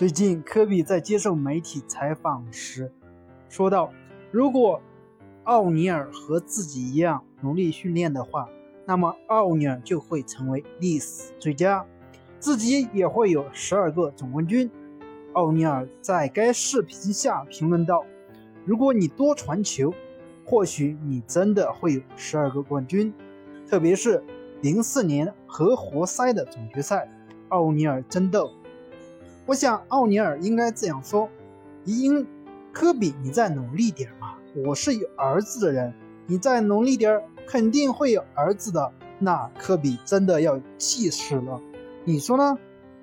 最近，科比在接受媒体采访时说道：“如果奥尼尔和自己一样努力训练的话，那么奥尼尔就会成为历史最佳，自己也会有十二个总冠军。”奥尼尔在该视频下评论道：“如果你多传球，或许你真的会有十二个冠军，特别是零四年和活塞的总决赛，奥尼尔争斗。”我想奥尼尔应该这样说：“因科比，你再努力点嘛！我是有儿子的人，你再努力点，肯定会有儿子的。那科比真的要气死了，你说呢？”